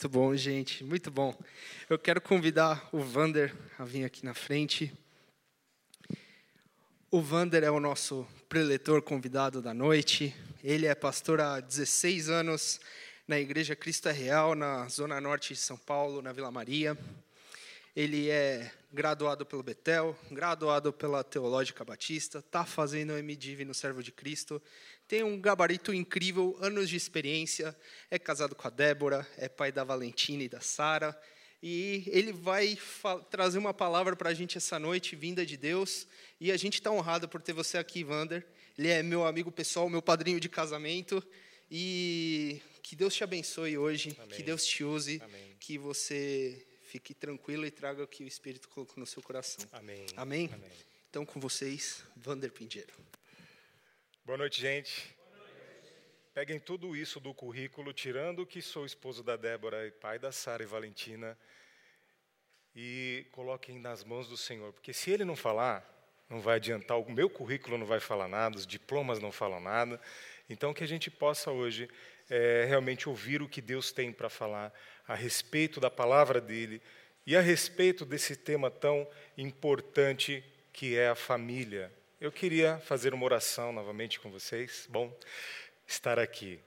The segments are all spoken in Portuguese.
Muito bom, gente, muito bom. Eu quero convidar o Vander a vir aqui na frente. O Vander é o nosso preletor convidado da noite. Ele é pastor há 16 anos na Igreja Cristo é Real, na Zona Norte de São Paulo, na Vila Maria. Ele é graduado pelo Betel, graduado pela Teológica Batista, está fazendo o MDiv no Servo de Cristo, tem um gabarito incrível, anos de experiência, é casado com a Débora, é pai da Valentina e da Sara, e ele vai trazer uma palavra para a gente essa noite, vinda de Deus, e a gente está honrado por ter você aqui, Vander. Ele é meu amigo pessoal, meu padrinho de casamento, e que Deus te abençoe hoje, Amém. que Deus te use, Amém. que você fique tranquilo e traga o que o Espírito colocou no seu coração. Amém. Amém? Amém. Então, com vocês, Vander Pinheiro. Boa noite, gente. Peguem tudo isso do currículo, tirando que sou esposo da Débora e pai da Sara e Valentina, e coloquem nas mãos do Senhor, porque se Ele não falar, não vai adiantar, o meu currículo não vai falar nada, os diplomas não falam nada. Então, que a gente possa hoje é, realmente ouvir o que Deus tem para falar a respeito da palavra dele e a respeito desse tema tão importante que é a família. Eu queria fazer uma oração novamente com vocês. Bom estar aqui.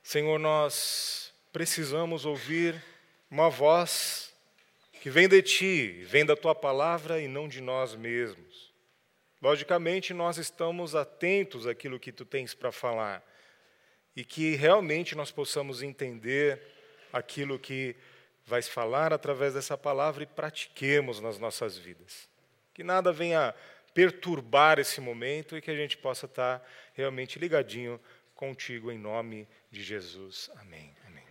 Senhor, nós precisamos ouvir uma voz que vem de ti, vem da tua palavra e não de nós mesmos. Logicamente, nós estamos atentos àquilo que tu tens para falar e que realmente nós possamos entender aquilo que vais falar através dessa palavra e pratiquemos nas nossas vidas. Que nada venha perturbar esse momento e que a gente possa estar realmente ligadinho contigo em nome de Jesus. Amém. Amém.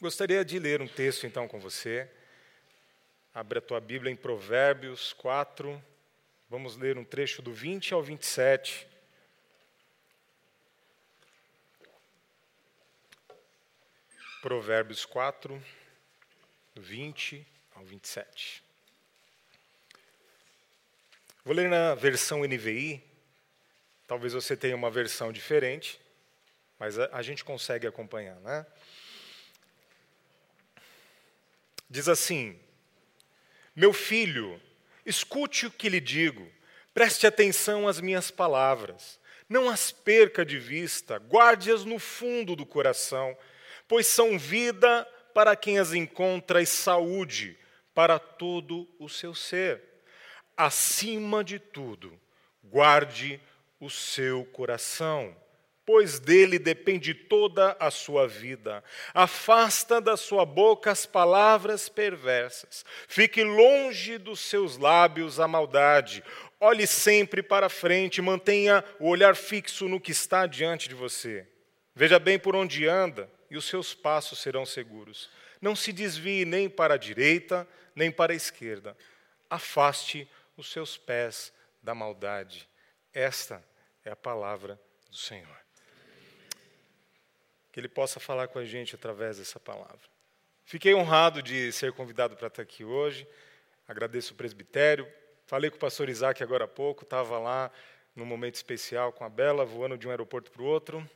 Gostaria de ler um texto então com você. Abre a tua Bíblia em Provérbios 4. Vamos ler um trecho do 20 ao 27. Provérbios 4, 20 ao 27. Vou ler na versão NVI. Talvez você tenha uma versão diferente, mas a, a gente consegue acompanhar, né? Diz assim: Meu filho, escute o que lhe digo, preste atenção às minhas palavras, não as perca de vista, guarde-as no fundo do coração pois são vida para quem as encontra e saúde para todo o seu ser. Acima de tudo, guarde o seu coração, pois dele depende toda a sua vida. Afasta da sua boca as palavras perversas, fique longe dos seus lábios a maldade. Olhe sempre para frente, mantenha o olhar fixo no que está diante de você. Veja bem por onde anda e os seus passos serão seguros. Não se desvie nem para a direita, nem para a esquerda. Afaste os seus pés da maldade. Esta é a palavra do Senhor. Que Ele possa falar com a gente através dessa palavra. Fiquei honrado de ser convidado para estar aqui hoje. Agradeço o presbitério. Falei com o pastor Isaac agora há pouco, estava lá num momento especial com a Bela, voando de um aeroporto para o outro.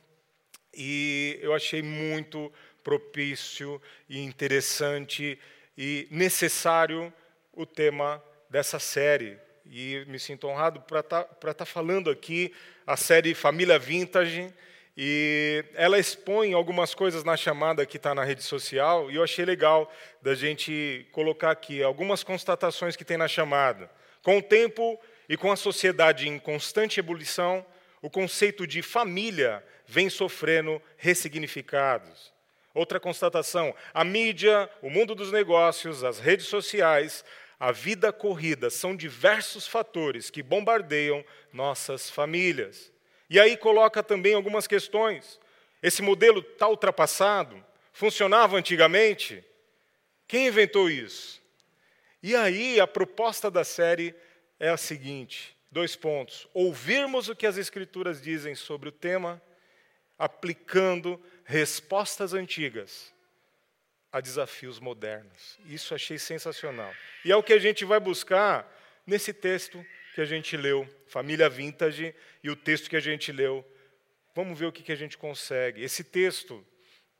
E eu achei muito propício e interessante e necessário o tema dessa série. E me sinto honrado para estar tá, tá falando aqui a série Família Vintage. E ela expõe algumas coisas na chamada que está na rede social, e eu achei legal da gente colocar aqui algumas constatações que tem na chamada. Com o tempo e com a sociedade em constante ebulição, o conceito de família vem sofrendo ressignificados. Outra constatação: a mídia, o mundo dos negócios, as redes sociais, a vida corrida são diversos fatores que bombardeiam nossas famílias. E aí coloca também algumas questões. Esse modelo está ultrapassado? Funcionava antigamente? Quem inventou isso? E aí a proposta da série é a seguinte: dois pontos. Ouvirmos o que as Escrituras dizem sobre o tema aplicando respostas antigas a desafios modernos. Isso achei sensacional. E é o que a gente vai buscar nesse texto que a gente leu, Família Vintage, e o texto que a gente leu. Vamos ver o que a gente consegue. Esse texto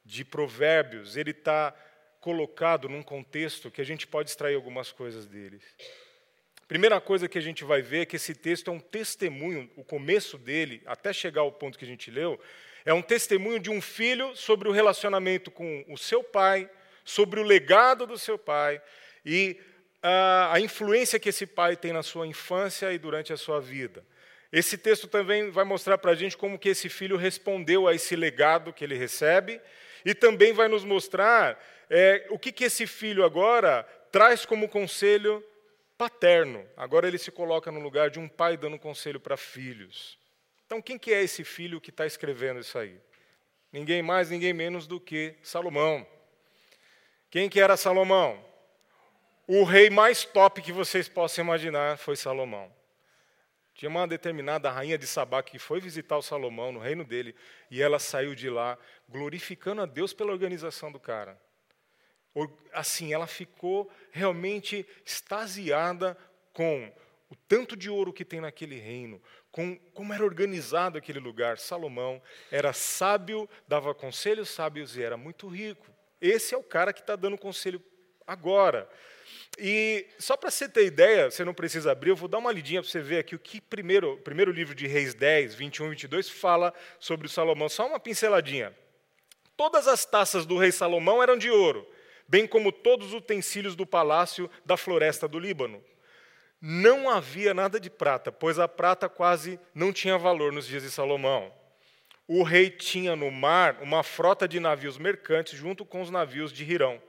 de Provérbios, ele está colocado num contexto que a gente pode extrair algumas coisas deles. Primeira coisa que a gente vai ver é que esse texto é um testemunho, o começo dele, até chegar ao ponto que a gente leu, é um testemunho de um filho sobre o relacionamento com o seu pai, sobre o legado do seu pai e a, a influência que esse pai tem na sua infância e durante a sua vida. Esse texto também vai mostrar para a gente como que esse filho respondeu a esse legado que ele recebe e também vai nos mostrar é, o que, que esse filho agora traz como conselho paterno. Agora ele se coloca no lugar de um pai dando conselho para filhos. Então, quem que é esse filho que está escrevendo isso aí? Ninguém mais, ninguém menos do que Salomão. Quem que era Salomão? O rei mais top que vocês possam imaginar foi Salomão. Tinha uma determinada rainha de Sabá que foi visitar o Salomão no reino dele e ela saiu de lá glorificando a Deus pela organização do cara. Assim, ela ficou realmente extasiada com o tanto de ouro que tem naquele reino, com como era organizado aquele lugar. Salomão era sábio, dava conselhos sábios e era muito rico. Esse é o cara que está dando conselho agora. E só para você ter ideia, você não precisa abrir, eu vou dar uma lidinha para você ver aqui o que primeiro, primeiro livro de Reis 10, 21 e 22 fala sobre o Salomão. Só uma pinceladinha. Todas as taças do rei Salomão eram de ouro, bem como todos os utensílios do palácio da floresta do Líbano. Não havia nada de prata, pois a prata quase não tinha valor nos dias de Salomão. O rei tinha no mar uma frota de navios mercantes junto com os navios de Hirão.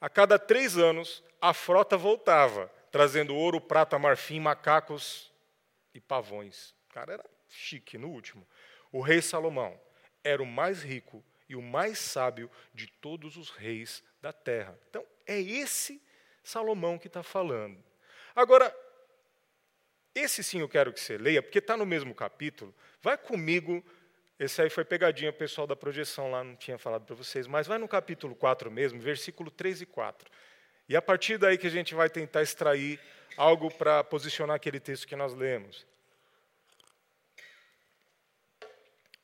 A cada três anos, a frota voltava, trazendo ouro, prata, marfim, macacos e pavões. O cara era chique no último. O rei Salomão era o mais rico e o mais sábio de todos os reis da terra. Então, é esse Salomão que está falando. Agora, esse sim eu quero que você leia, porque está no mesmo capítulo. Vai comigo. Esse aí foi pegadinha, o pessoal da projeção lá não tinha falado para vocês, mas vai no capítulo 4 mesmo, versículo 3 e 4. E a partir daí que a gente vai tentar extrair algo para posicionar aquele texto que nós lemos.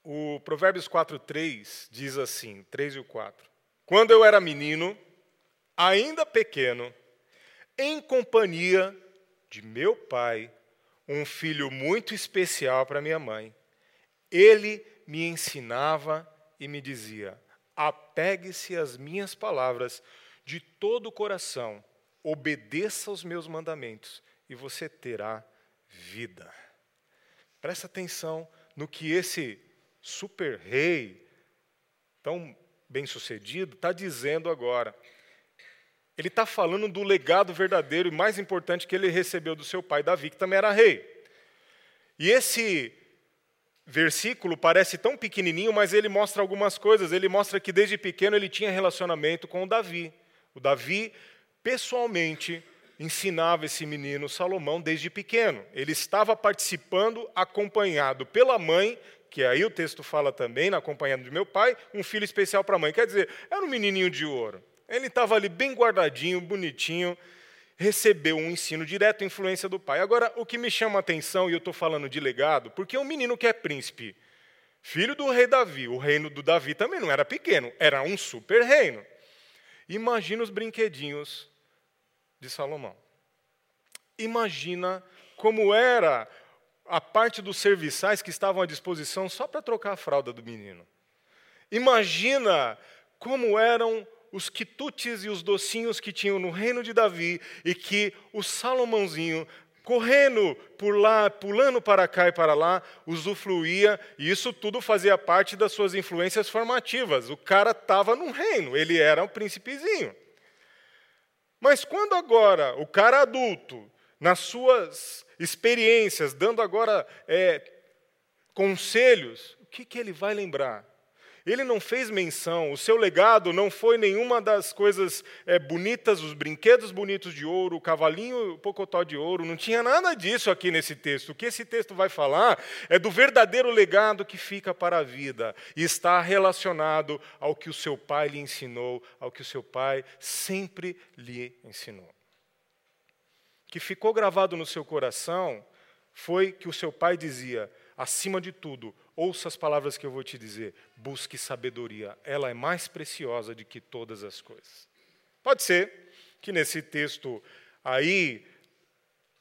O Provérbios 4:3 diz assim, 3 e o 4. Quando eu era menino, ainda pequeno, em companhia de meu pai, um filho muito especial para minha mãe, ele me ensinava e me dizia: apegue-se às minhas palavras de todo o coração, obedeça aos meus mandamentos e você terá vida. Presta atenção no que esse super rei, tão bem sucedido, está dizendo agora. Ele está falando do legado verdadeiro e mais importante que ele recebeu do seu pai Davi, que também era rei. E esse versículo parece tão pequenininho, mas ele mostra algumas coisas. Ele mostra que desde pequeno ele tinha relacionamento com o Davi. O Davi, pessoalmente, ensinava esse menino Salomão desde pequeno. Ele estava participando, acompanhado pela mãe, que aí o texto fala também, acompanhado de meu pai, um filho especial para a mãe. Quer dizer, era um menininho de ouro. Ele estava ali bem guardadinho, bonitinho, recebeu um ensino direto, influência do pai. Agora, o que me chama a atenção, e eu estou falando de legado, porque é um menino que é príncipe, filho do rei Davi, o reino do Davi também não era pequeno, era um super reino. Imagina os brinquedinhos de Salomão. Imagina como era a parte dos serviçais que estavam à disposição só para trocar a fralda do menino. Imagina como eram os quitutes e os docinhos que tinham no reino de Davi e que o Salomãozinho correndo por lá, pulando para cá e para lá, usufruía, e isso tudo fazia parte das suas influências formativas. O cara estava no reino, ele era um príncipezinho. Mas quando agora o cara adulto, nas suas experiências, dando agora é, conselhos, o que, que ele vai lembrar? Ele não fez menção, o seu legado não foi nenhuma das coisas é, bonitas, os brinquedos bonitos de ouro, o cavalinho, o pocotó de ouro, não tinha nada disso aqui nesse texto. O que esse texto vai falar é do verdadeiro legado que fica para a vida e está relacionado ao que o seu pai lhe ensinou, ao que o seu pai sempre lhe ensinou. O que ficou gravado no seu coração foi que o seu pai dizia: acima de tudo, ouça as palavras que eu vou te dizer. Busque sabedoria, ela é mais preciosa do que todas as coisas. Pode ser que nesse texto aí,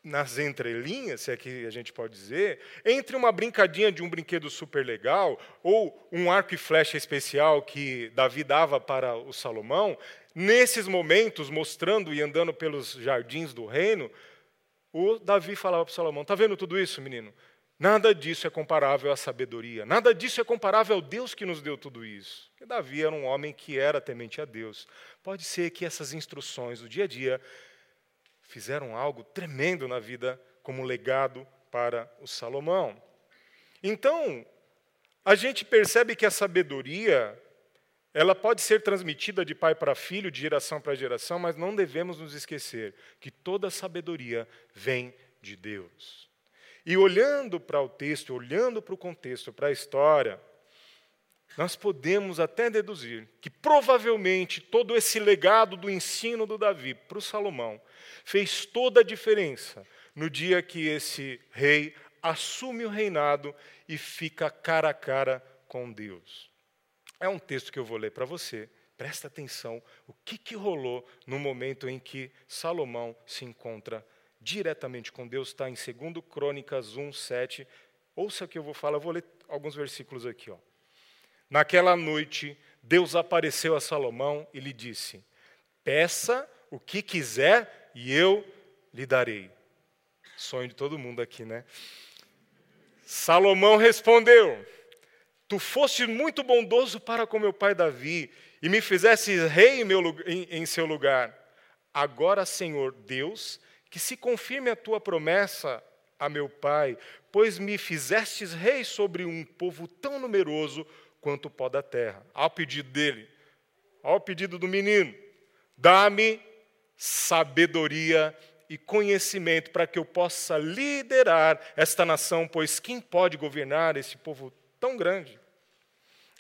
nas entrelinhas, se é que a gente pode dizer, entre uma brincadinha de um brinquedo super legal ou um arco e flecha especial que Davi dava para o Salomão, nesses momentos, mostrando e andando pelos jardins do reino, o Davi falava para o Salomão: Está vendo tudo isso, menino? Nada disso é comparável à sabedoria, nada disso é comparável ao Deus que nos deu tudo isso. Porque Davi era um homem que era temente a Deus. Pode ser que essas instruções do dia a dia fizeram algo tremendo na vida como legado para o Salomão. Então, a gente percebe que a sabedoria ela pode ser transmitida de pai para filho, de geração para geração, mas não devemos nos esquecer que toda sabedoria vem de Deus. E olhando para o texto, olhando para o contexto, para a história, nós podemos até deduzir que provavelmente todo esse legado do ensino do Davi para o Salomão fez toda a diferença no dia que esse rei assume o reinado e fica cara a cara com Deus. É um texto que eu vou ler para você. Presta atenção o que, que rolou no momento em que Salomão se encontra diretamente com Deus está em 2 Crônicas 1, 7. Ouça o que eu vou falar, eu vou ler alguns versículos aqui. Ó. Naquela noite, Deus apareceu a Salomão e lhe disse: Peça o que quiser e eu lhe darei. Sonho de todo mundo aqui, né? Salomão respondeu: Tu foste muito bondoso para com meu pai Davi e me fizeste rei em, meu, em, em seu lugar. Agora, Senhor Deus, que se confirme a tua promessa a meu pai, pois me fizestes rei sobre um povo tão numeroso quanto o pó da terra. Ao pedido dele, ao pedido do menino, dá-me sabedoria e conhecimento para que eu possa liderar esta nação, pois quem pode governar esse povo tão grande?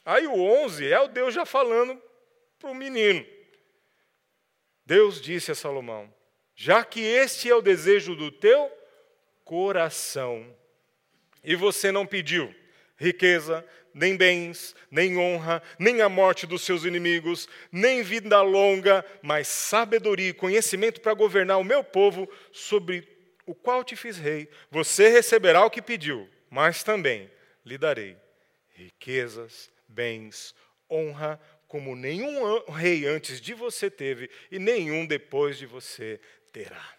Aí o 11 é o Deus já falando para o menino. Deus disse a Salomão: já que este é o desejo do teu coração, e você não pediu riqueza, nem bens, nem honra, nem a morte dos seus inimigos, nem vida longa, mas sabedoria e conhecimento para governar o meu povo, sobre o qual te fiz rei. Você receberá o que pediu, mas também lhe darei riquezas, bens, honra, como nenhum rei antes de você teve e nenhum depois de você terá.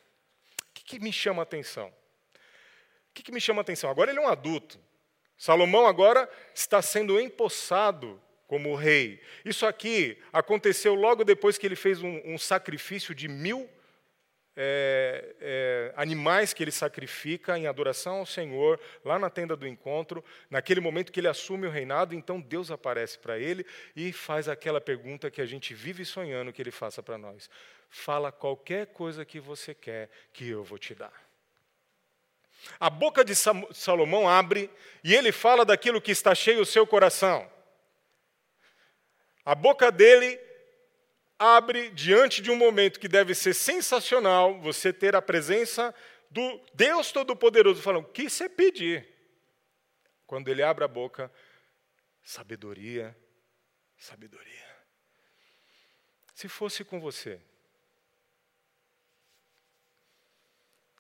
O que, que me chama a atenção? O que, que me chama a atenção? Agora ele é um adulto. Salomão agora está sendo empossado como rei. Isso aqui aconteceu logo depois que ele fez um, um sacrifício de mil é, é, animais que ele sacrifica em adoração ao Senhor, lá na tenda do encontro, naquele momento que ele assume o reinado, então Deus aparece para ele e faz aquela pergunta que a gente vive sonhando que ele faça para nós: Fala qualquer coisa que você quer, que eu vou te dar. A boca de Salomão abre e ele fala daquilo que está cheio o seu coração. A boca dele abre diante de um momento que deve ser sensacional, você ter a presença do Deus Todo-Poderoso falando: o que você pedir? Quando ele abre a boca, sabedoria, sabedoria. Se fosse com você,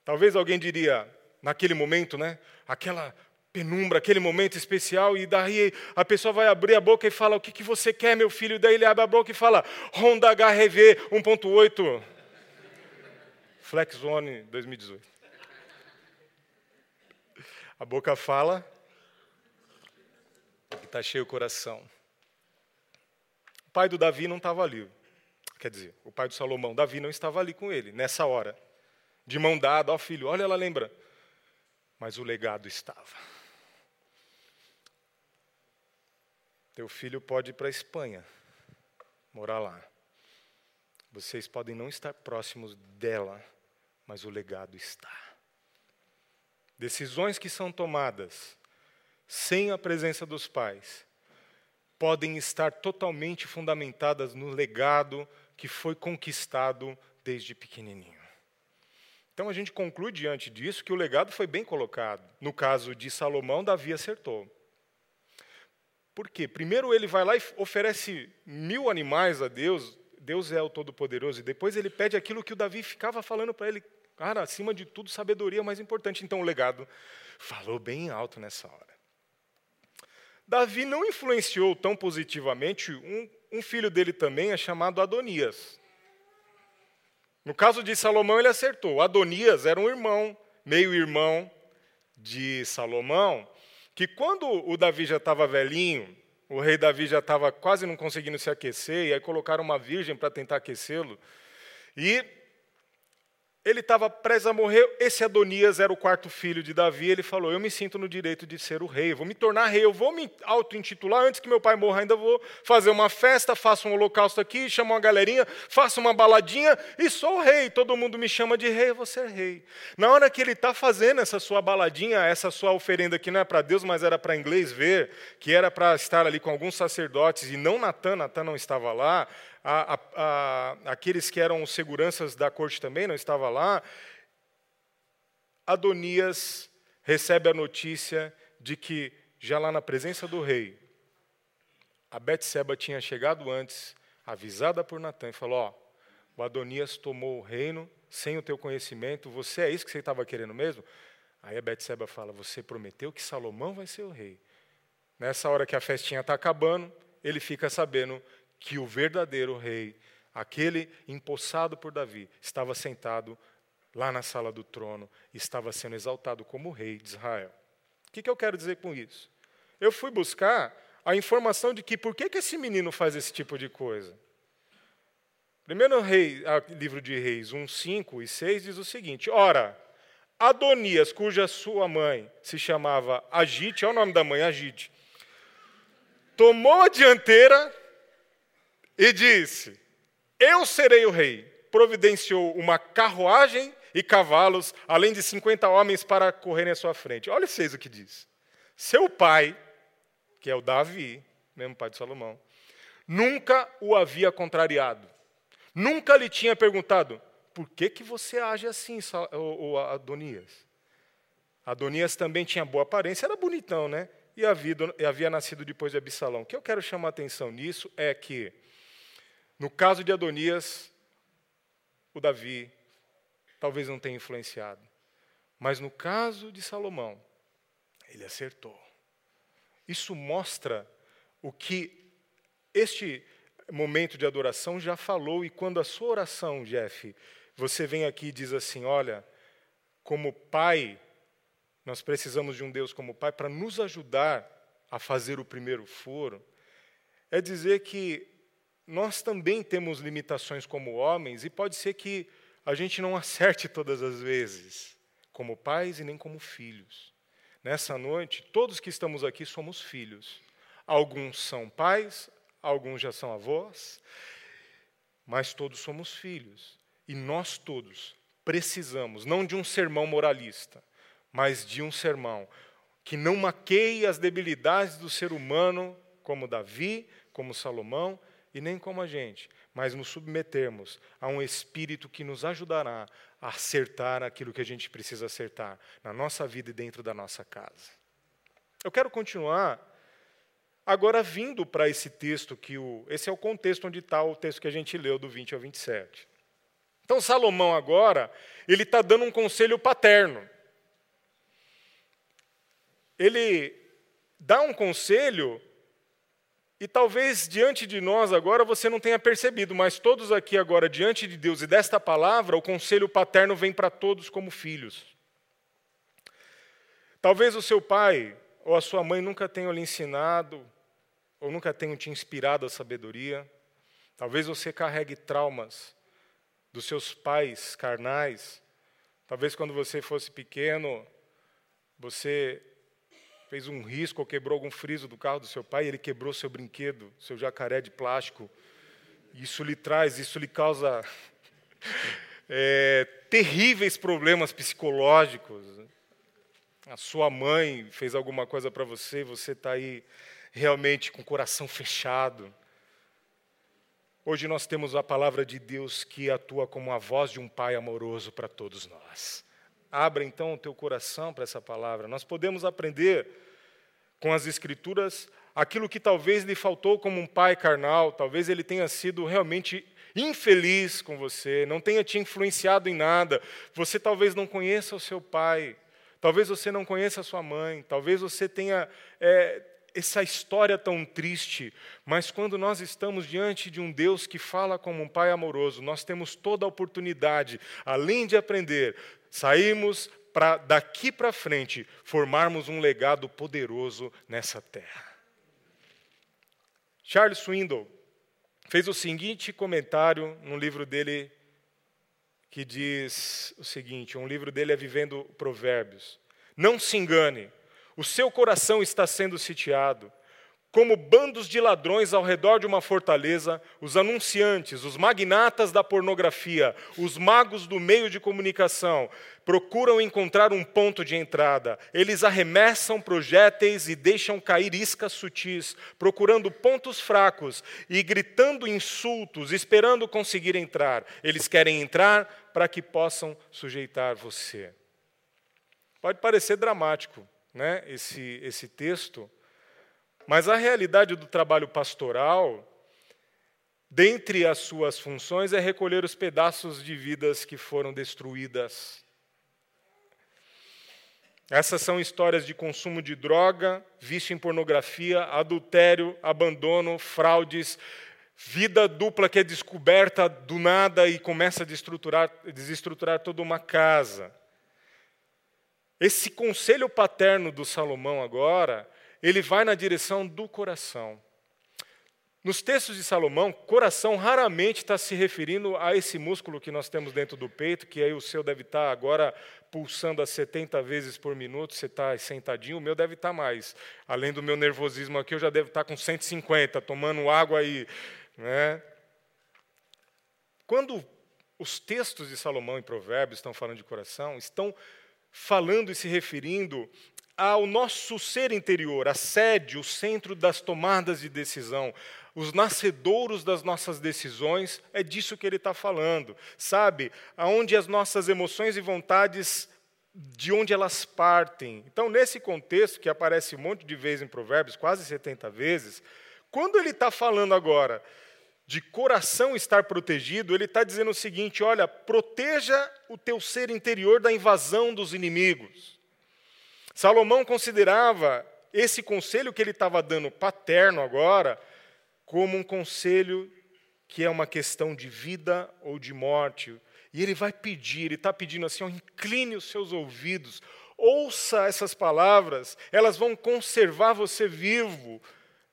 talvez alguém diria, naquele momento, né? Aquela penumbra, aquele momento especial, e daí a pessoa vai abrir a boca e fala: O que, que você quer, meu filho? E daí ele abre a boca e fala: Honda HRV 1.8 Flex Zone 2018. A boca fala, que está cheio o coração. O pai do Davi não estava ali. Quer dizer, o pai do Salomão, Davi, não estava ali com ele, nessa hora. De mão dada, ó filho, olha ela lembra. Mas o legado estava. Teu filho pode ir para a Espanha, morar lá. Vocês podem não estar próximos dela, mas o legado está. Decisões que são tomadas sem a presença dos pais podem estar totalmente fundamentadas no legado que foi conquistado desde pequenininho. Então a gente conclui diante disso que o legado foi bem colocado. No caso de Salomão, Davi acertou. Por quê? Primeiro ele vai lá e oferece mil animais a Deus, Deus é o Todo-Poderoso, e depois ele pede aquilo que o Davi ficava falando para ele, cara, acima de tudo, sabedoria é mais importante. Então o legado falou bem alto nessa hora. Davi não influenciou tão positivamente um, um filho dele também, é chamado Adonias. No caso de Salomão, ele acertou. Adonias era um irmão, meio-irmão de Salomão, que quando o Davi já estava velhinho, o rei Davi já estava quase não conseguindo se aquecer, e aí colocaram uma virgem para tentar aquecê-lo. E ele estava prestes a morrer. Esse Adonias era o quarto filho de Davi. Ele falou: Eu me sinto no direito de ser o rei, eu vou me tornar rei, eu vou me auto-intitular. Antes que meu pai morra, ainda vou fazer uma festa, faço um holocausto aqui, chamo uma galerinha, faço uma baladinha e sou rei. Todo mundo me chama de rei, eu vou ser rei. Na hora que ele está fazendo essa sua baladinha, essa sua oferenda que não é para Deus, mas era para inglês ver, que era para estar ali com alguns sacerdotes e não Natan, Natan não estava lá a, a, a, aqueles que eram seguranças da corte também não estavam lá. Adonias recebe a notícia de que, já lá na presença do rei, a Betseba tinha chegado antes, avisada por Natan, e falou: Ó, o Adonias tomou o reino sem o teu conhecimento, você é isso que você estava querendo mesmo? Aí a Betseba fala: Você prometeu que Salomão vai ser o rei. Nessa hora que a festinha está acabando, ele fica sabendo que o verdadeiro rei, aquele empossado por Davi, estava sentado lá na sala do trono, estava sendo exaltado como rei de Israel. O que, que eu quero dizer com isso? Eu fui buscar a informação de que por que, que esse menino faz esse tipo de coisa. Primeiro rei, livro de Reis 1, 5 e 6 diz o seguinte: Ora, Adonias, cuja sua mãe se chamava Agite, é o nome da mãe, Agite, tomou a dianteira e disse: Eu serei o rei. Providenciou uma carruagem e cavalos, além de 50 homens para correrem à sua frente. Olha vocês o que diz. Seu pai, que é o Davi, mesmo pai de Salomão, nunca o havia contrariado. Nunca lhe tinha perguntado: por que, que você age assim, Adonias? Adonias também tinha boa aparência, era bonitão, né? E havia, havia nascido depois de Absalão. O que eu quero chamar a atenção nisso é que no caso de Adonias, o Davi talvez não tenha influenciado. Mas no caso de Salomão, ele acertou. Isso mostra o que este momento de adoração já falou, e quando a sua oração, Jeff, você vem aqui e diz assim: olha, como pai, nós precisamos de um Deus como pai para nos ajudar a fazer o primeiro furo, é dizer que nós também temos limitações como homens e pode ser que a gente não acerte todas as vezes, como pais e nem como filhos. Nessa noite, todos que estamos aqui somos filhos. Alguns são pais, alguns já são avós, mas todos somos filhos. E nós todos precisamos, não de um sermão moralista, mas de um sermão que não maqueie as debilidades do ser humano, como Davi, como Salomão, e nem como a gente, mas nos submetermos a um espírito que nos ajudará a acertar aquilo que a gente precisa acertar na nossa vida e dentro da nossa casa. Eu quero continuar agora vindo para esse texto que o esse é o contexto onde está o texto que a gente leu do 20 ao 27. Então Salomão agora ele está dando um conselho paterno. Ele dá um conselho e talvez diante de nós agora você não tenha percebido, mas todos aqui agora, diante de Deus e desta palavra, o conselho paterno vem para todos como filhos. Talvez o seu pai ou a sua mãe nunca tenham lhe ensinado, ou nunca tenham te inspirado a sabedoria. Talvez você carregue traumas dos seus pais carnais. Talvez quando você fosse pequeno, você fez um risco ou quebrou algum friso do carro do seu pai, ele quebrou seu brinquedo, seu jacaré de plástico. Isso lhe traz, isso lhe causa é, terríveis problemas psicológicos. A sua mãe fez alguma coisa para você, você está aí realmente com o coração fechado. Hoje nós temos a palavra de Deus que atua como a voz de um pai amoroso para todos nós. Abra então o teu coração para essa palavra. Nós podemos aprender com as Escrituras aquilo que talvez lhe faltou como um pai carnal, talvez ele tenha sido realmente infeliz com você, não tenha te influenciado em nada. Você talvez não conheça o seu pai, talvez você não conheça a sua mãe, talvez você tenha é, essa história tão triste, mas quando nós estamos diante de um Deus que fala como um pai amoroso, nós temos toda a oportunidade, além de aprender, sairmos para daqui para frente formarmos um legado poderoso nessa terra. Charles Swindoll fez o seguinte comentário no livro dele que diz o seguinte, um livro dele é Vivendo Provérbios. Não se engane, o seu coração está sendo sitiado. Como bandos de ladrões ao redor de uma fortaleza, os anunciantes, os magnatas da pornografia, os magos do meio de comunicação procuram encontrar um ponto de entrada. Eles arremessam projéteis e deixam cair iscas sutis, procurando pontos fracos e gritando insultos, esperando conseguir entrar. Eles querem entrar para que possam sujeitar você. Pode parecer dramático, né, esse, esse texto, mas a realidade do trabalho pastoral, dentre as suas funções, é recolher os pedaços de vidas que foram destruídas. Essas são histórias de consumo de droga, vício em pornografia, adultério, abandono, fraudes, vida dupla que é descoberta do nada e começa a desestruturar, desestruturar toda uma casa. Esse conselho paterno do Salomão agora, ele vai na direção do coração. Nos textos de Salomão, coração raramente está se referindo a esse músculo que nós temos dentro do peito, que aí o seu deve estar agora pulsando a 70 vezes por minuto, você está sentadinho, o meu deve estar mais. Além do meu nervosismo aqui, eu já devo estar com 150, tomando água aí. Né? Quando os textos de Salomão e Provérbios estão falando de coração, estão falando e se referindo ao nosso ser interior, a sede, o centro das tomadas de decisão, os nascedouros das nossas decisões, é disso que ele está falando, sabe? Aonde as nossas emoções e vontades, de onde elas partem. Então, nesse contexto, que aparece um monte de vezes em Provérbios, quase 70 vezes, quando ele está falando agora de coração estar protegido, ele está dizendo o seguinte: olha, proteja o teu ser interior da invasão dos inimigos. Salomão considerava esse conselho que ele estava dando paterno agora como um conselho que é uma questão de vida ou de morte. E ele vai pedir, ele está pedindo assim: ó, incline os seus ouvidos, ouça essas palavras, elas vão conservar você vivo,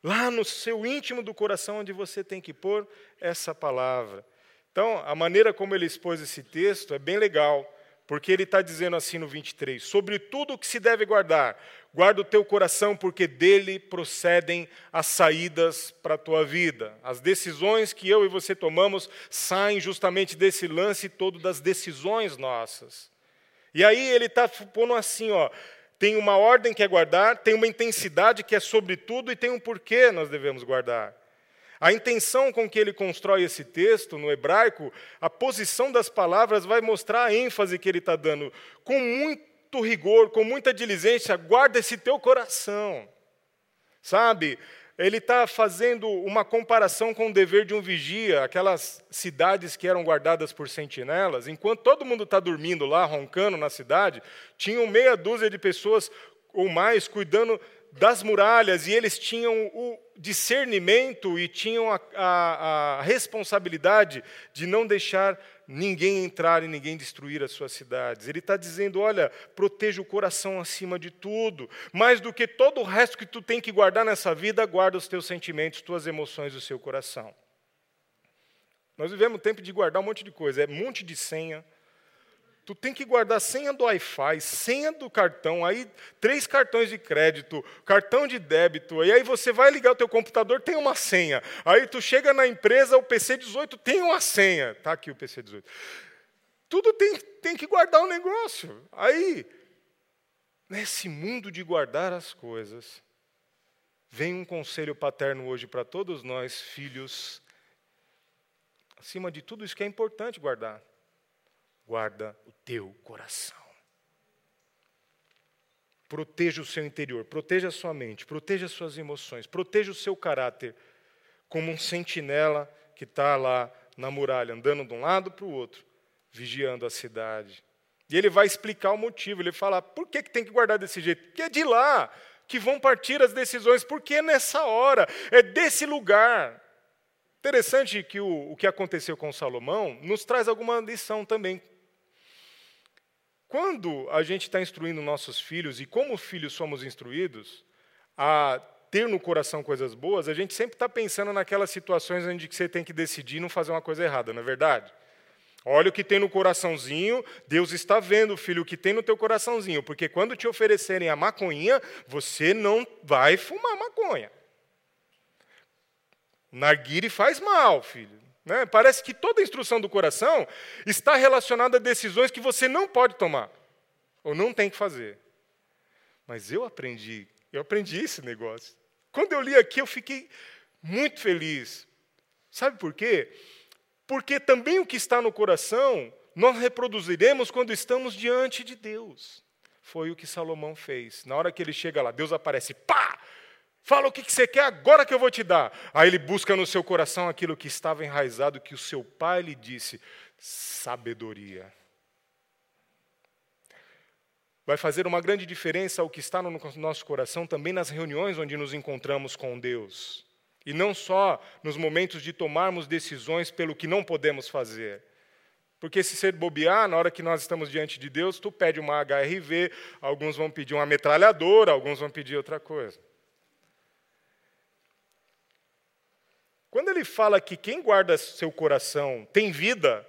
lá no seu íntimo do coração, onde você tem que pôr essa palavra. Então, a maneira como ele expôs esse texto é bem legal, porque ele está dizendo assim no 23: Sobre tudo o que se deve guardar, guarda o teu coração, porque dele procedem as saídas para a tua vida. As decisões que eu e você tomamos saem justamente desse lance todo das decisões nossas. E aí ele está pondo assim, ó, tem uma ordem que é guardar, tem uma intensidade que é sobre tudo e tem um porquê nós devemos guardar. A intenção com que ele constrói esse texto no hebraico, a posição das palavras vai mostrar a ênfase que ele está dando. Com muito rigor, com muita diligência, guarda esse teu coração. Sabe? ele está fazendo uma comparação com o dever de um vigia, aquelas cidades que eram guardadas por sentinelas. Enquanto todo mundo está dormindo lá, roncando na cidade, tinham meia dúzia de pessoas ou mais cuidando das muralhas, e eles tinham o discernimento e tinham a, a, a responsabilidade de não deixar ninguém entrar e ninguém destruir as suas cidades. Ele está dizendo: olha, proteja o coração acima de tudo. Mais do que todo o resto que tu tem que guardar nessa vida, guarda os teus sentimentos, tuas emoções, o seu coração. Nós vivemos tempo de guardar um monte de coisa, é um monte de senha, Tu tem que guardar senha do Wi-Fi, senha do cartão, aí três cartões de crédito, cartão de débito, e aí você vai ligar o teu computador, tem uma senha. Aí tu chega na empresa, o PC 18 tem uma senha. Tá aqui o PC 18. Tudo tem, tem que guardar o um negócio. Aí, nesse mundo de guardar as coisas, vem um conselho paterno hoje para todos nós, filhos, acima de tudo isso que é importante guardar guarda o teu coração. Proteja o seu interior, proteja a sua mente, proteja as suas emoções, proteja o seu caráter, como um sentinela que está lá na muralha, andando de um lado para o outro, vigiando a cidade. E ele vai explicar o motivo. Ele fala: por que, que tem que guardar desse jeito? Porque é de lá que vão partir as decisões, porque é nessa hora, é desse lugar. Interessante que o, o que aconteceu com Salomão nos traz alguma lição também. Quando a gente está instruindo nossos filhos, e como filhos somos instruídos, a ter no coração coisas boas, a gente sempre está pensando naquelas situações onde você tem que decidir não fazer uma coisa errada, não é verdade? Olha o que tem no coraçãozinho, Deus está vendo, filho, o que tem no teu coraçãozinho, porque quando te oferecerem a maconha, você não vai fumar maconha. Narguire faz mal, filho. Né? Parece que toda a instrução do coração está relacionada a decisões que você não pode tomar, ou não tem que fazer. Mas eu aprendi, eu aprendi esse negócio. Quando eu li aqui, eu fiquei muito feliz. Sabe por quê? Porque também o que está no coração nós reproduziremos quando estamos diante de Deus. Foi o que Salomão fez. Na hora que ele chega lá, Deus aparece, pá! Fala o que você quer agora que eu vou te dar. Aí ele busca no seu coração aquilo que estava enraizado, que o seu pai lhe disse: sabedoria. Vai fazer uma grande diferença o que está no nosso coração também nas reuniões onde nos encontramos com Deus. E não só nos momentos de tomarmos decisões pelo que não podemos fazer. Porque se ser bobear, na hora que nós estamos diante de Deus, tu pede uma HRV, alguns vão pedir uma metralhadora, alguns vão pedir outra coisa. Quando ele fala que quem guarda seu coração tem vida,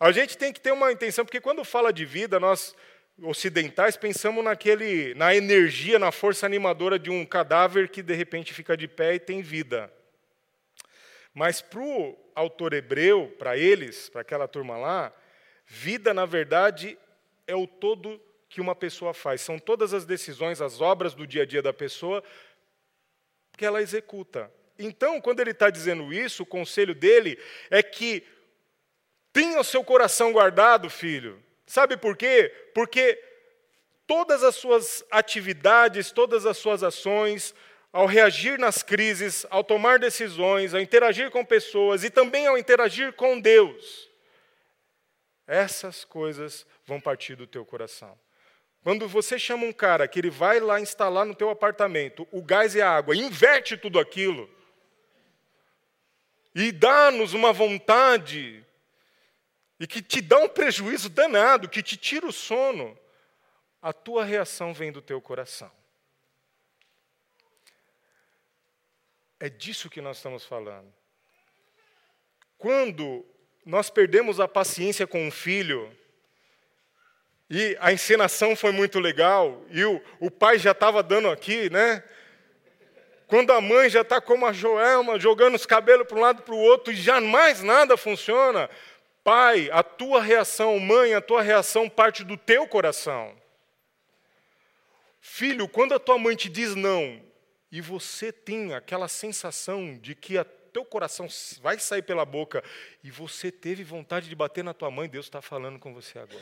a gente tem que ter uma intenção, porque quando fala de vida, nós ocidentais pensamos naquele, na energia, na força animadora de um cadáver que de repente fica de pé e tem vida. Mas para o autor hebreu, para eles, para aquela turma lá, vida, na verdade, é o todo que uma pessoa faz. São todas as decisões, as obras do dia a dia da pessoa que ela executa. Então, quando ele está dizendo isso, o conselho dele é que tenha o seu coração guardado, filho, Sabe por quê? Porque todas as suas atividades, todas as suas ações, ao reagir nas crises, ao tomar decisões, ao interagir com pessoas e também ao interagir com Deus, essas coisas vão partir do teu coração. Quando você chama um cara que ele vai lá instalar no teu apartamento o gás e a água, inverte tudo aquilo e dá-nos uma vontade e que te dá um prejuízo danado, que te tira o sono, a tua reação vem do teu coração. É disso que nós estamos falando. Quando nós perdemos a paciência com um filho, e a encenação foi muito legal, e o, o pai já estava dando aqui, né? Quando a mãe já está como a Joelma, jogando os cabelos para um lado para o outro, e jamais nada funciona, Pai, a tua reação, mãe, a tua reação parte do teu coração. Filho, quando a tua mãe te diz não, e você tem aquela sensação de que o teu coração vai sair pela boca, e você teve vontade de bater na tua mãe, Deus está falando com você agora.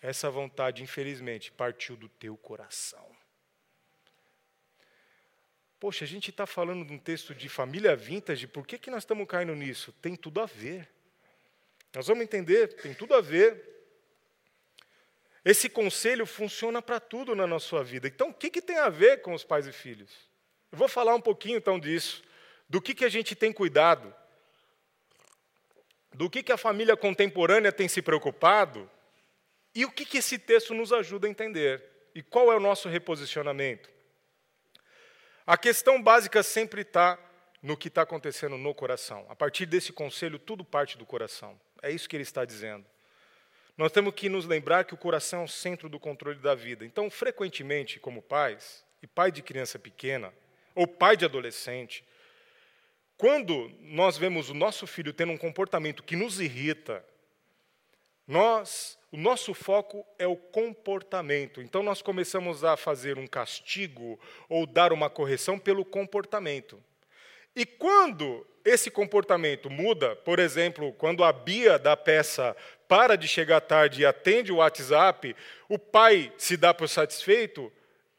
Essa vontade, infelizmente, partiu do teu coração. Poxa, a gente está falando de um texto de família vintage, por que, que nós estamos caindo nisso? Tem tudo a ver. Nós vamos entender, tem tudo a ver. Esse conselho funciona para tudo na nossa vida. Então, o que, que tem a ver com os pais e filhos? Eu vou falar um pouquinho então disso, do que, que a gente tem cuidado, do que, que a família contemporânea tem se preocupado e o que, que esse texto nos ajuda a entender e qual é o nosso reposicionamento. A questão básica sempre está no que está acontecendo no coração. A partir desse conselho, tudo parte do coração. É isso que ele está dizendo. Nós temos que nos lembrar que o coração é o centro do controle da vida. Então, frequentemente, como pais, e pai de criança pequena, ou pai de adolescente, quando nós vemos o nosso filho tendo um comportamento que nos irrita, nós, o nosso foco é o comportamento. Então nós começamos a fazer um castigo ou dar uma correção pelo comportamento. E quando esse comportamento muda, por exemplo, quando a Bia da peça para de chegar tarde e atende o WhatsApp, o pai se dá por satisfeito,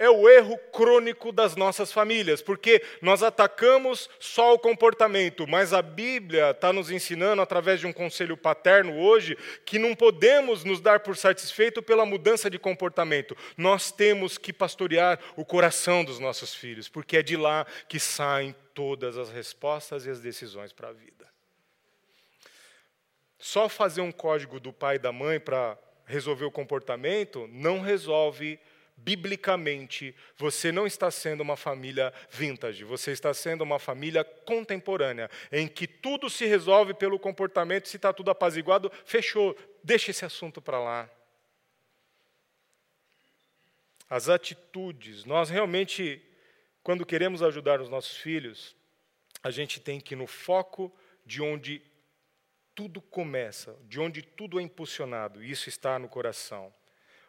é o erro crônico das nossas famílias, porque nós atacamos só o comportamento, mas a Bíblia está nos ensinando, através de um conselho paterno hoje, que não podemos nos dar por satisfeito pela mudança de comportamento. Nós temos que pastorear o coração dos nossos filhos, porque é de lá que saem todas as respostas e as decisões para a vida. Só fazer um código do pai e da mãe para resolver o comportamento não resolve biblicamente, você não está sendo uma família vintage, você está sendo uma família contemporânea, em que tudo se resolve pelo comportamento, se está tudo apaziguado, fechou, deixa esse assunto para lá. As atitudes, nós realmente, quando queremos ajudar os nossos filhos, a gente tem que ir no foco de onde tudo começa, de onde tudo é impulsionado, e isso está no coração.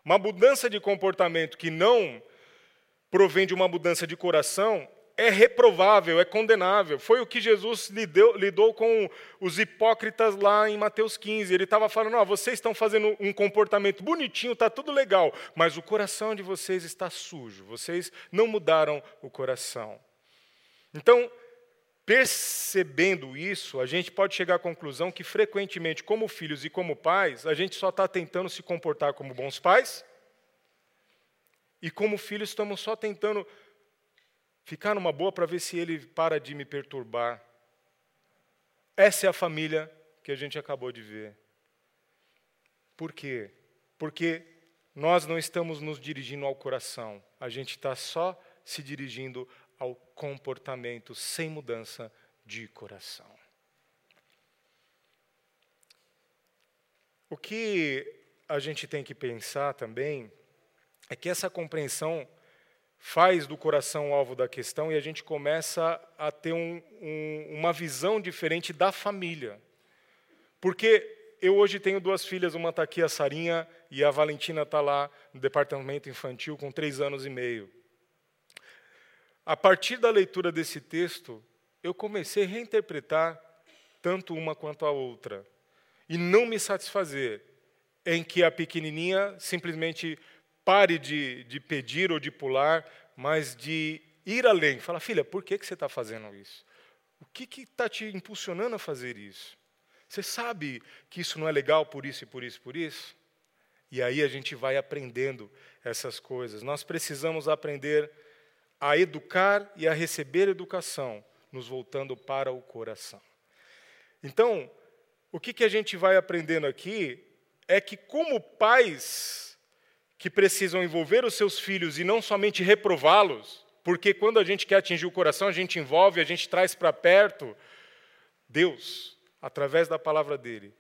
Uma mudança de comportamento que não provém de uma mudança de coração é reprovável, é condenável. Foi o que Jesus lidou, lidou com os hipócritas lá em Mateus 15. Ele estava falando: oh, vocês estão fazendo um comportamento bonitinho, está tudo legal, mas o coração de vocês está sujo, vocês não mudaram o coração. Então, Percebendo isso, a gente pode chegar à conclusão que, frequentemente, como filhos e como pais, a gente só está tentando se comportar como bons pais, e como filhos, estamos só tentando ficar numa boa para ver se ele para de me perturbar. Essa é a família que a gente acabou de ver. Por quê? Porque nós não estamos nos dirigindo ao coração, a gente está só se dirigindo ao comportamento sem mudança de coração. O que a gente tem que pensar também é que essa compreensão faz do coração alvo da questão e a gente começa a ter um, um, uma visão diferente da família. Porque eu hoje tenho duas filhas, uma está aqui, a Sarinha, e a Valentina está lá no departamento infantil com três anos e meio. A partir da leitura desse texto, eu comecei a reinterpretar tanto uma quanto a outra. E não me satisfazer em que a pequenininha simplesmente pare de, de pedir ou de pular, mas de ir além. Fala, filha, por que, que você está fazendo isso? O que está te impulsionando a fazer isso? Você sabe que isso não é legal por isso e por isso e por isso? E aí a gente vai aprendendo essas coisas. Nós precisamos aprender a educar e a receber educação, nos voltando para o coração. Então, o que, que a gente vai aprendendo aqui é que, como pais que precisam envolver os seus filhos e não somente reprová-los, porque quando a gente quer atingir o coração, a gente envolve, a gente traz para perto, Deus, através da palavra dele,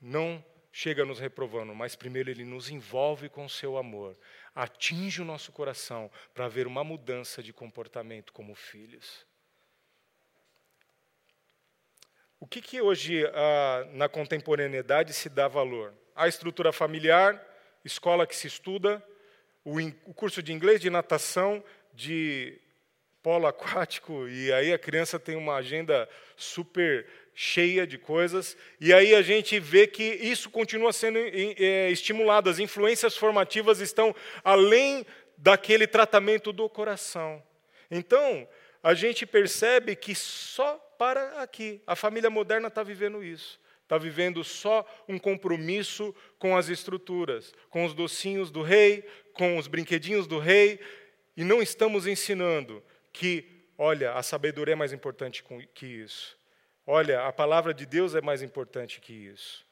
não chega nos reprovando, mas primeiro ele nos envolve com o seu amor, atinge o nosso coração para haver uma mudança de comportamento como filhos. O que, que hoje ah, na contemporaneidade se dá valor? A estrutura familiar, escola que se estuda, o, o curso de inglês, de natação, de polo aquático, e aí a criança tem uma agenda super cheia de coisas, e aí a gente vê que isso continua sendo é, estimulado, as influências formativas estão além daquele tratamento do coração. Então, a gente percebe que só para aqui, a família moderna está vivendo isso. Está vivendo só um compromisso com as estruturas, com os docinhos do rei, com os brinquedinhos do rei, e não estamos ensinando que, olha, a sabedoria é mais importante que isso. Olha, a palavra de Deus é mais importante que isso.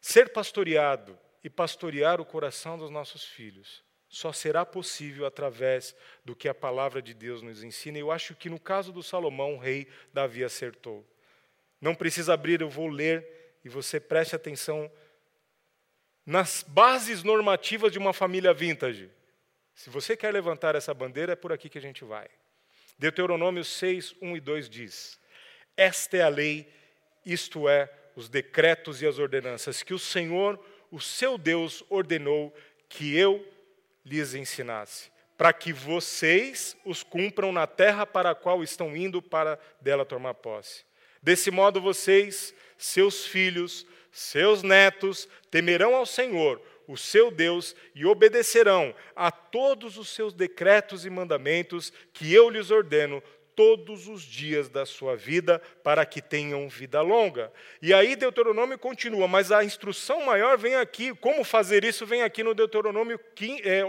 Ser pastoreado e pastorear o coração dos nossos filhos só será possível através do que a palavra de Deus nos ensina. Eu acho que no caso do Salomão, o rei Davi acertou. Não precisa abrir, eu vou ler e você preste atenção nas bases normativas de uma família vintage. Se você quer levantar essa bandeira, é por aqui que a gente vai. Deuteronômio 6, 1 e 2 diz: esta é a lei, isto é, os decretos e as ordenanças que o Senhor, o seu Deus, ordenou que eu lhes ensinasse, para que vocês os cumpram na terra para a qual estão indo para dela tomar posse. Desse modo vocês, seus filhos, seus netos temerão ao Senhor, o seu Deus, e obedecerão a todos os seus decretos e mandamentos que eu lhes ordeno todos os dias da sua vida, para que tenham vida longa. E aí Deuteronômio continua, mas a instrução maior vem aqui, como fazer isso vem aqui no Deuteronômio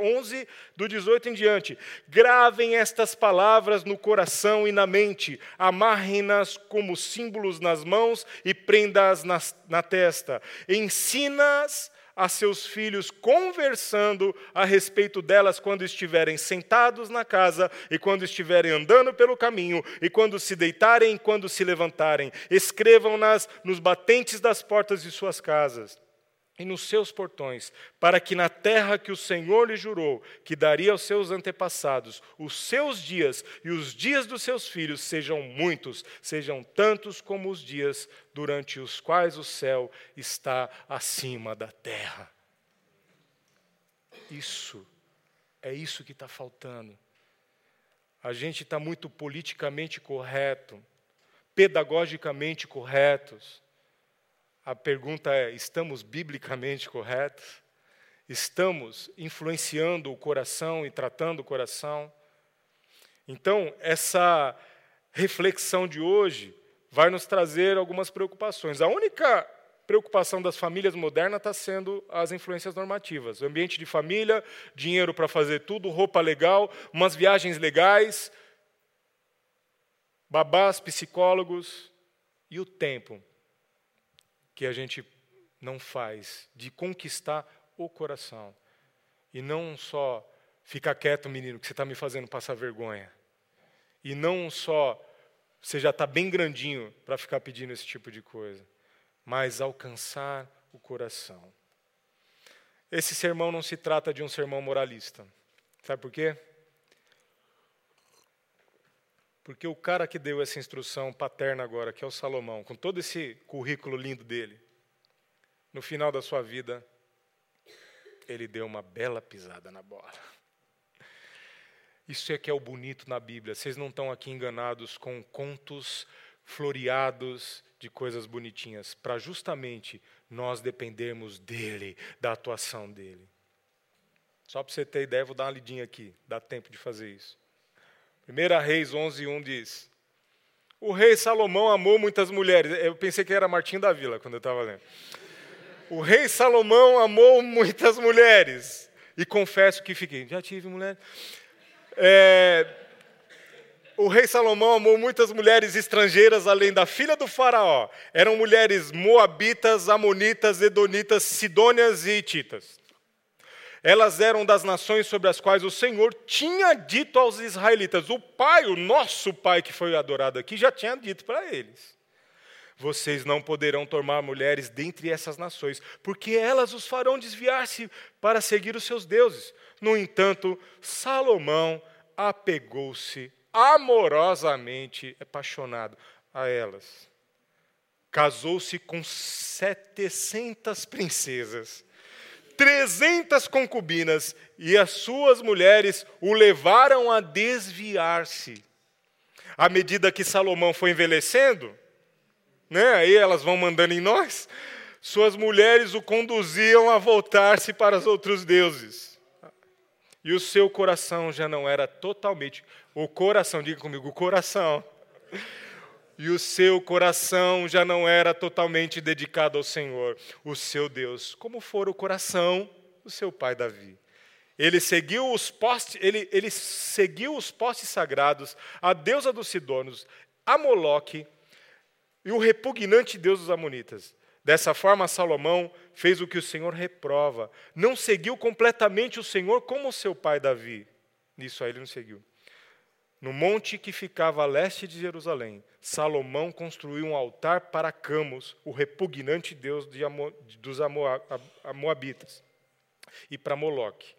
11, é, do 18 em diante. Gravem estas palavras no coração e na mente, amarrem-nas como símbolos nas mãos e prenda-as na, na testa. Ensina-as a seus filhos conversando a respeito delas quando estiverem sentados na casa e quando estiverem andando pelo caminho e quando se deitarem e quando se levantarem. Escrevam-nas nos batentes das portas de suas casas e nos seus portões, para que na terra que o Senhor lhe jurou que daria aos seus antepassados, os seus dias e os dias dos seus filhos sejam muitos, sejam tantos como os dias durante os quais o céu está acima da terra. Isso, é isso que está faltando. A gente está muito politicamente correto, pedagogicamente corretos a pergunta é: estamos biblicamente corretos? Estamos influenciando o coração e tratando o coração? Então, essa reflexão de hoje vai nos trazer algumas preocupações. A única preocupação das famílias modernas está sendo as influências normativas. O ambiente de família, dinheiro para fazer tudo, roupa legal, umas viagens legais, babás, psicólogos e o tempo que a gente não faz de conquistar o coração. E não só ficar quieto, menino, que você está me fazendo passar vergonha. E não só você já está bem grandinho para ficar pedindo esse tipo de coisa, mas alcançar o coração. Esse sermão não se trata de um sermão moralista. Sabe por quê? Porque o cara que deu essa instrução paterna agora, que é o Salomão, com todo esse currículo lindo dele, no final da sua vida, ele deu uma bela pisada na bola. Isso é que é o bonito na Bíblia. Vocês não estão aqui enganados com contos floreados de coisas bonitinhas, para justamente nós dependermos dele, da atuação dele. Só para você ter ideia, vou dar uma lidinha aqui, dá tempo de fazer isso. 1 Reis 11, 1 diz: O rei Salomão amou muitas mulheres. Eu pensei que era Martim da Vila quando eu estava lendo. O rei Salomão amou muitas mulheres. E confesso que fiquei, já tive mulher. É, o rei Salomão amou muitas mulheres estrangeiras além da filha do faraó. Eram mulheres moabitas, amonitas, edonitas, sidônias e hititas. Elas eram das nações sobre as quais o Senhor tinha dito aos israelitas. O pai, o nosso pai que foi adorado aqui, já tinha dito para eles: Vocês não poderão tomar mulheres dentre essas nações, porque elas os farão desviar-se para seguir os seus deuses. No entanto, Salomão apegou-se amorosamente, apaixonado a elas. Casou-se com 700 princesas 300 concubinas e as suas mulheres o levaram a desviar-se. À medida que Salomão foi envelhecendo, né, aí elas vão mandando em nós, suas mulheres o conduziam a voltar-se para os outros deuses. E o seu coração já não era totalmente, o coração, diga comigo, o coração e o seu coração já não era totalmente dedicado ao Senhor, o seu Deus, como for o coração do seu pai Davi. Ele seguiu os postes, ele, ele seguiu os postes sagrados, a deusa dos Sidonos, a Moloque e o repugnante Deus dos Amonitas. Dessa forma, Salomão fez o que o Senhor reprova. Não seguiu completamente o Senhor como seu pai Davi. Nisso aí ele não seguiu. No monte que ficava a leste de Jerusalém, Salomão construiu um altar para Camos, o repugnante deus de Amo, dos Moabitas, e para Moloque.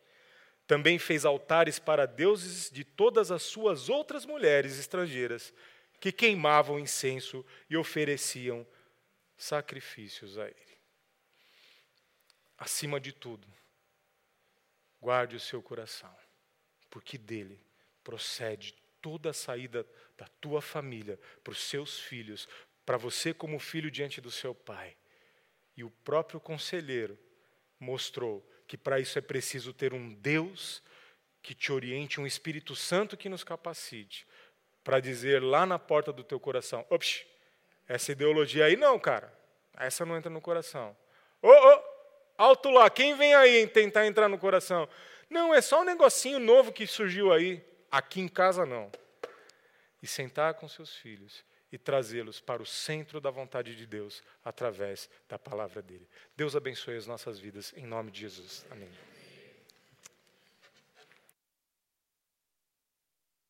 Também fez altares para deuses de todas as suas outras mulheres estrangeiras, que queimavam incenso e ofereciam sacrifícios a ele. Acima de tudo, guarde o seu coração. porque dele procede toda a saída da tua família para os seus filhos, para você como filho diante do seu pai. E o próprio conselheiro mostrou que para isso é preciso ter um Deus que te oriente, um Espírito Santo que nos capacite, para dizer lá na porta do teu coração: ops, essa ideologia aí não, cara, essa não entra no coração. Ô, oh, oh, alto lá, quem vem aí tentar entrar no coração? Não, é só um negocinho novo que surgiu aí. Aqui em casa não. E sentar com seus filhos e trazê-los para o centro da vontade de Deus através da palavra dele. Deus abençoe as nossas vidas em nome de Jesus. Amém.